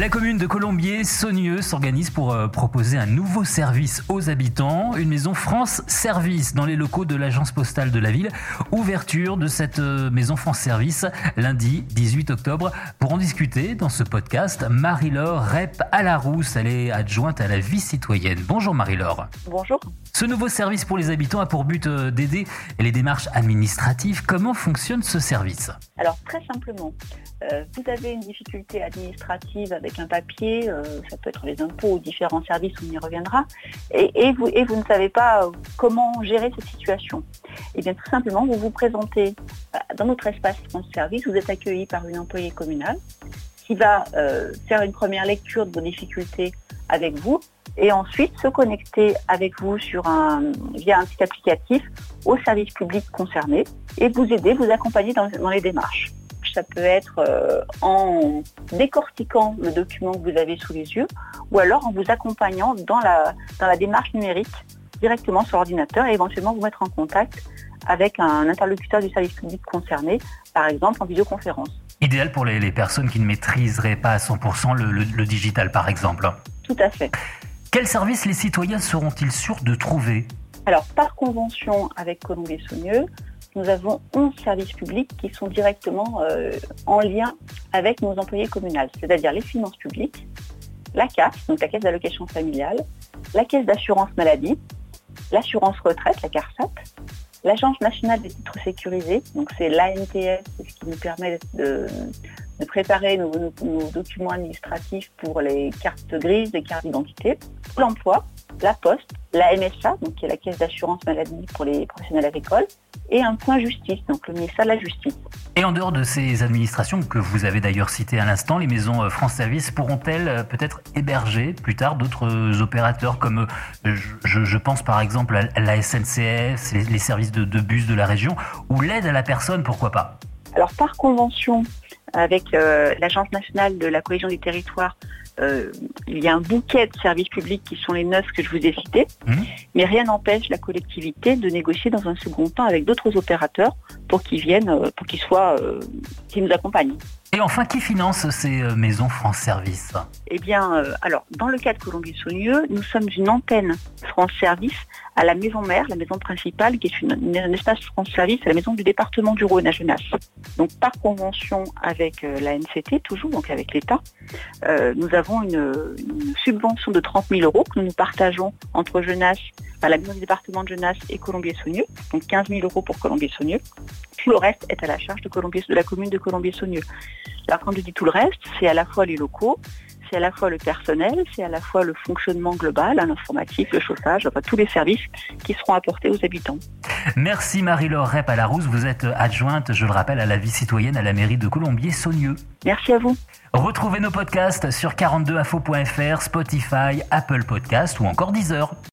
La commune de Colombier-Saunieux s'organise pour euh, proposer un nouveau service aux habitants, une maison France Service dans les locaux de l'agence postale de la ville. Ouverture de cette euh, maison France Service lundi 18 octobre. Pour en discuter dans ce podcast, Marie-Laure Rep à la Rousse, elle est adjointe à la vie citoyenne. Bonjour Marie-Laure. Bonjour. Ce nouveau service pour les habitants a pour but euh, d'aider les démarches administratives. Comment fonctionne ce service? Alors très simplement, vous avez une difficulté administrative avec un papier, euh, ça peut être les impôts ou différents services, on y reviendra, et, vous, et vous ne savez pas euh, comment gérer cette situation. Et eh bien tout simplement, vous vous présentez euh, dans notre espace France Service, vous êtes accueilli par une employée communale qui va faire une première lecture de vos difficultés avec vous et ensuite se connecter avec vous sur un, via un site applicatif au service public concerné et vous aider, vous accompagner dans les démarches ça peut être euh, en décortiquant le document que vous avez sous les yeux ou alors en vous accompagnant dans la, dans la démarche numérique directement sur l'ordinateur et éventuellement vous mettre en contact avec un interlocuteur du service public concerné, par exemple en vidéoconférence. Idéal pour les, personnes qui ne maîtriseraient pas à 100% le, le digital, par exemple. Tout à fait. Quels services les citoyens seront-ils sûrs de trouver? Alors, par convention avec Colombier-Saunieux, nous avons 11 services publics qui sont directement euh, en lien avec nos employés communales, c'est-à-dire les finances publiques, la CAF, donc la caisse d'allocation familiale, la caisse d'assurance maladie, l'assurance retraite, la CARSAT, l'agence nationale des titres sécurisés, donc c'est l'ANTS, ce qui nous permet de, préparer nos, documents administratifs pour les cartes grises, les cartes d'identité, l'emploi, la Poste, la MSA, donc qui est la caisse d'assurance maladie pour les professionnels agricoles, et un point justice, donc le ministère de la Justice. Et en dehors de ces administrations que vous avez d'ailleurs citées à l'instant, les maisons euh, France Service pourront-elles euh, peut-être héberger plus tard d'autres euh, opérateurs comme je, pense par exemple à la SNCF, les, services de, bus de la région ou l'aide à la personne, pourquoi pas? Alors par convention avec l'Agence nationale de la cohésion du territoire euh, il y a un bouquet de services publics qui sont les neuf que je vous ai cités, mmh. mais rien n'empêche la collectivité de négocier dans un second temps avec d'autres opérateurs pour qu'ils viennent, euh, pour qu'ils soient, euh, qu'ils nous accompagnent. Et enfin, qui finance ces maisons France Service Eh bien, alors, dans le cas de Colombier-Saunieux, nous sommes une antenne France Service à la maison mère, la maison principale, qui est une, un espace France Service à la maison du département du Rhône à Genasse. Donc, par convention avec la NCT, toujours, donc avec l'État, nous avons une, subvention de 30 000 euros que nous partageons entre Genasse, la maison du département de Genasse et Colombier-Saunieux, donc 15 000 euros pour Colombier-Saunieux. Tout le reste est à la charge de, Colombier, de la commune de Colombier-Saunieux. Alors quand je dis tout le reste, c'est à la fois les locaux, c'est à la fois le personnel, c'est à la fois le fonctionnement global, l'informatif, le chauffage, enfin tous les services qui seront apportés aux habitants. Merci Marie-Laure Rep à la Rousse. Vous êtes adjointe, je le rappelle, à la vie citoyenne à la mairie de Colombier-Saunieux. Merci à vous. Retrouvez nos podcasts sur 42info.fr, Spotify, Apple Podcasts ou encore Deezer.